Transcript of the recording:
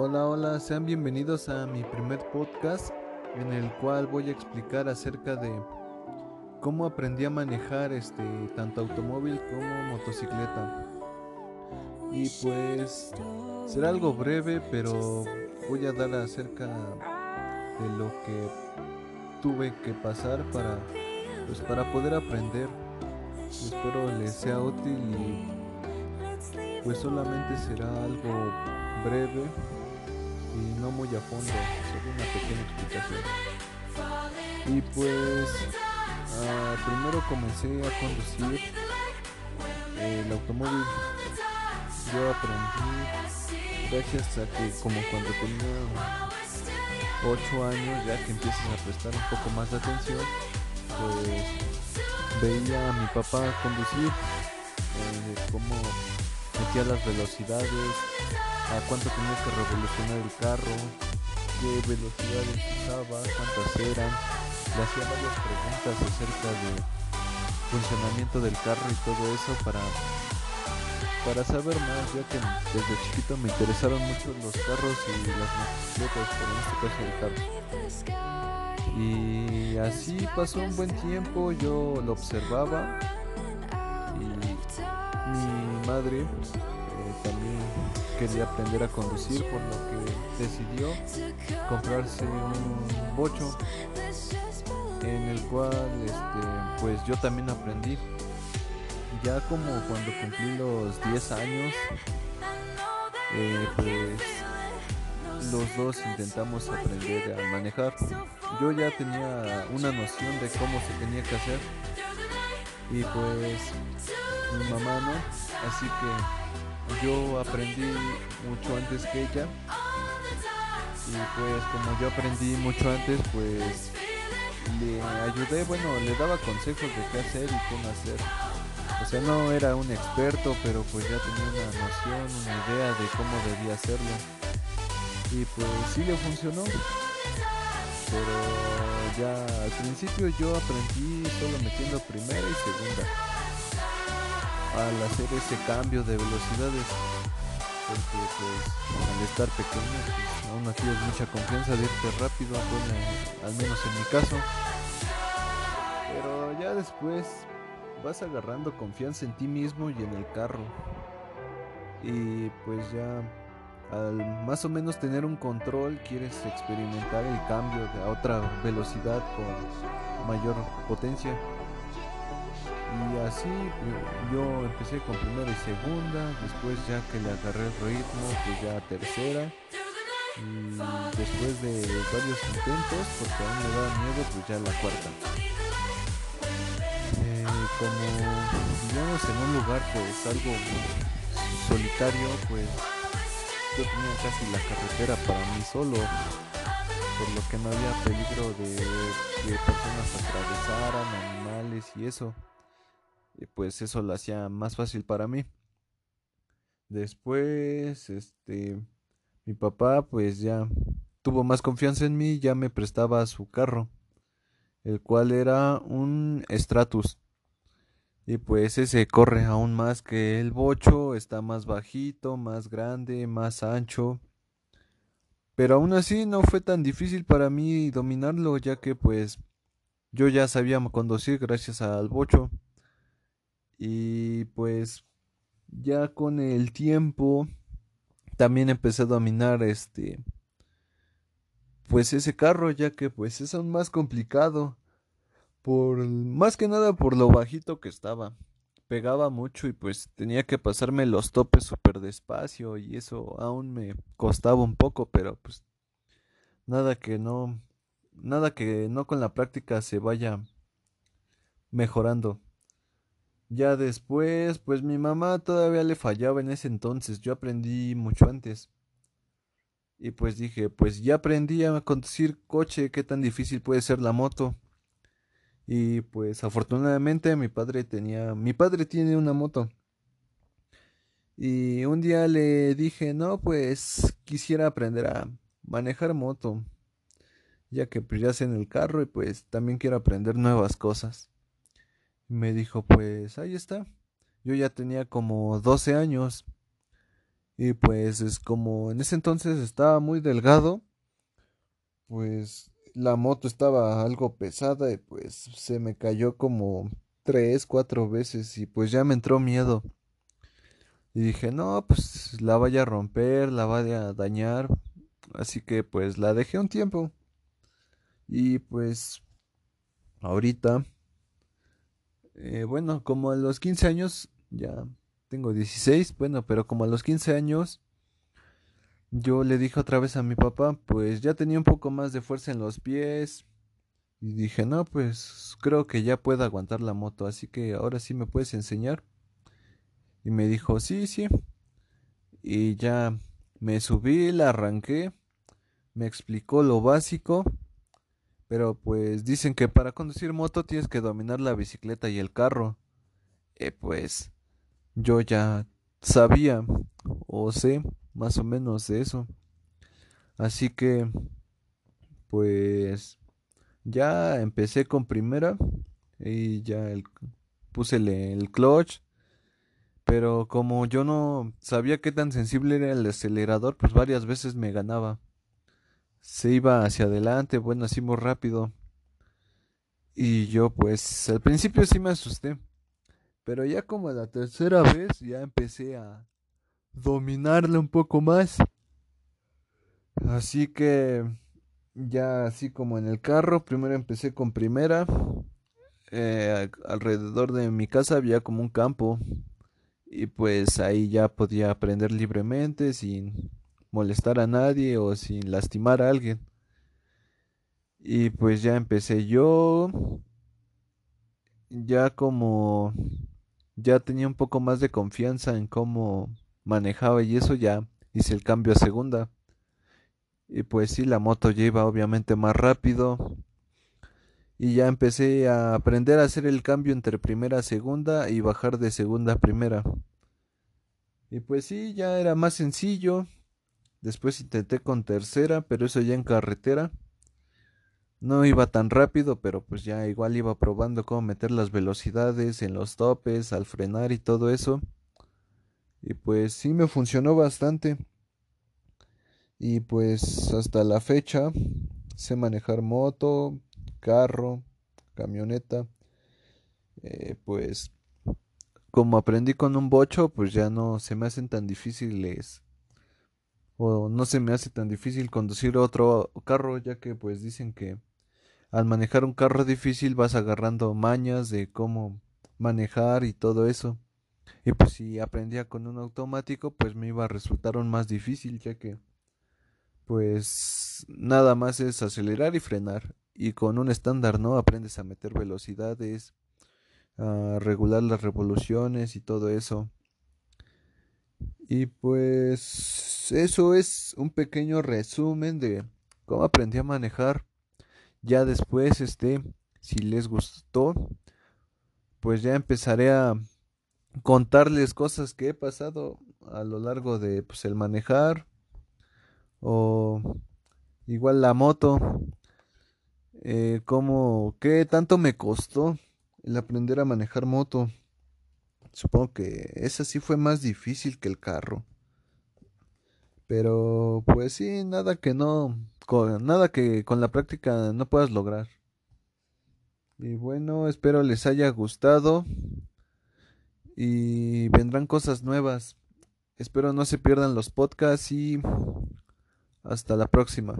Hola, hola, sean bienvenidos a mi primer podcast en el cual voy a explicar acerca de cómo aprendí a manejar este tanto automóvil como motocicleta. Y pues será algo breve, pero voy a dar acerca de lo que tuve que pasar para pues para poder aprender. Espero les sea útil y pues solamente será algo breve y no muy a fondo, solo una pequeña explicación. Y pues ah, primero comencé a conducir el automóvil. Yo aprendí gracias a que como cuando tenía 8 años ya que empiezas a prestar un poco más de atención, pues veía a mi papá conducir, eh, cómo metía las velocidades, a cuánto tenía que revolucionar el carro, qué velocidades usaba, cuántas eran. Le hacía varias preguntas acerca del funcionamiento del carro y todo eso para, para saber más, ya que desde chiquito me interesaron mucho los carros y las motocicletas, pero en este caso el carro. Y así pasó un buen tiempo, yo lo observaba y mi madre eh, también quería aprender a conducir, por lo que decidió comprarse un bocho en el cual este, pues yo también aprendí. Ya como cuando cumplí los 10 años, eh, pues los dos intentamos aprender a manejar. Yo ya tenía una noción de cómo se tenía que hacer y pues mi mamá no, así que yo aprendí mucho antes que ella y pues como yo aprendí mucho antes pues le ayudé, bueno, le daba consejos de qué hacer y cómo hacer. O sea, no era un experto, pero pues ya tenía una noción, una idea de cómo debía hacerlo. Y pues sí le funcionó. Pero ya al principio yo aprendí solo metiendo primera y segunda al hacer ese cambio de velocidades. Pues al estar pequeño pues, aún no tienes mucha confianza de irte rápido al menos en mi caso. Pero ya después vas agarrando confianza en ti mismo y en el carro. Y pues ya al más o menos tener un control quieres experimentar el cambio de a otra velocidad con mayor potencia y así yo empecé con primera y segunda, después ya que le agarré el ritmo, pues ya tercera. Y después de varios intentos, porque aún me daba miedo, pues ya la cuarta. Eh, como digamos en un lugar pues algo solitario, pues yo tenía casi la carretera para mí solo, por lo que no había peligro de que personas atravesaran, animales y eso pues eso lo hacía más fácil para mí. Después, este, mi papá pues ya tuvo más confianza en mí, ya me prestaba su carro, el cual era un Stratus. Y pues ese corre aún más que el bocho, está más bajito, más grande, más ancho. Pero aún así no fue tan difícil para mí dominarlo, ya que pues yo ya sabía conducir gracias al bocho. Y pues ya con el tiempo también empecé a dominar este pues ese carro ya que pues es aún más complicado por más que nada por lo bajito que estaba. Pegaba mucho y pues tenía que pasarme los topes súper despacio y eso aún me costaba un poco pero pues nada que no nada que no con la práctica se vaya mejorando ya después, pues mi mamá todavía le fallaba en ese entonces, yo aprendí mucho antes. Y pues dije, pues ya aprendí a conducir coche, qué tan difícil puede ser la moto. Y pues afortunadamente mi padre tenía, mi padre tiene una moto. Y un día le dije, no, pues quisiera aprender a manejar moto, ya que pues ya sé en el carro y pues también quiero aprender nuevas cosas me dijo, pues ahí está. Yo ya tenía como 12 años Y pues es como en ese entonces estaba muy delgado, pues la moto estaba algo pesada y pues se me cayó como tres, cuatro veces y pues ya me entró miedo. Y dije, no, pues la vaya a romper, la vaya a dañar. Así que pues la dejé un tiempo. Y pues ahorita, eh, bueno, como a los 15 años, ya tengo 16, bueno, pero como a los 15 años, yo le dije otra vez a mi papá, pues ya tenía un poco más de fuerza en los pies. Y dije, no, pues creo que ya puedo aguantar la moto, así que ahora sí me puedes enseñar. Y me dijo, sí, sí. Y ya me subí, la arranqué, me explicó lo básico pero pues dicen que para conducir moto tienes que dominar la bicicleta y el carro. Eh, pues yo ya sabía o sé más o menos de eso. Así que pues ya empecé con primera y ya el, puse el clutch. Pero como yo no sabía qué tan sensible era el acelerador, pues varias veces me ganaba se iba hacia adelante, bueno, así muy rápido. Y yo pues al principio sí me asusté, pero ya como la tercera vez ya empecé a dominarle un poco más. Así que ya así como en el carro, primero empecé con primera. Eh, alrededor de mi casa había como un campo y pues ahí ya podía aprender libremente sin molestar a nadie o sin lastimar a alguien. Y pues ya empecé yo, ya como ya tenía un poco más de confianza en cómo manejaba y eso ya hice el cambio a segunda. Y pues sí, la moto ya iba obviamente más rápido. Y ya empecé a aprender a hacer el cambio entre primera a segunda y bajar de segunda a primera. Y pues sí, ya era más sencillo. Después intenté con tercera, pero eso ya en carretera. No iba tan rápido, pero pues ya igual iba probando cómo meter las velocidades en los topes, al frenar y todo eso. Y pues sí me funcionó bastante. Y pues hasta la fecha sé manejar moto, carro, camioneta. Eh, pues como aprendí con un bocho, pues ya no se me hacen tan difíciles o no se me hace tan difícil conducir otro carro, ya que pues dicen que al manejar un carro difícil vas agarrando mañas de cómo manejar y todo eso. Y pues si aprendía con un automático, pues me iba a resultar aún más difícil, ya que pues nada más es acelerar y frenar. Y con un estándar, ¿no? Aprendes a meter velocidades, a regular las revoluciones y todo eso. Y pues eso es un pequeño resumen de cómo aprendí a manejar. Ya después, este, si les gustó, pues ya empezaré a contarles cosas que he pasado a lo largo de pues el manejar o igual la moto eh, como qué tanto me costó el aprender a manejar moto Supongo que esa sí fue más difícil que el carro. Pero pues sí, nada que no, con, nada que con la práctica no puedas lograr. Y bueno, espero les haya gustado y vendrán cosas nuevas. Espero no se pierdan los podcasts y hasta la próxima.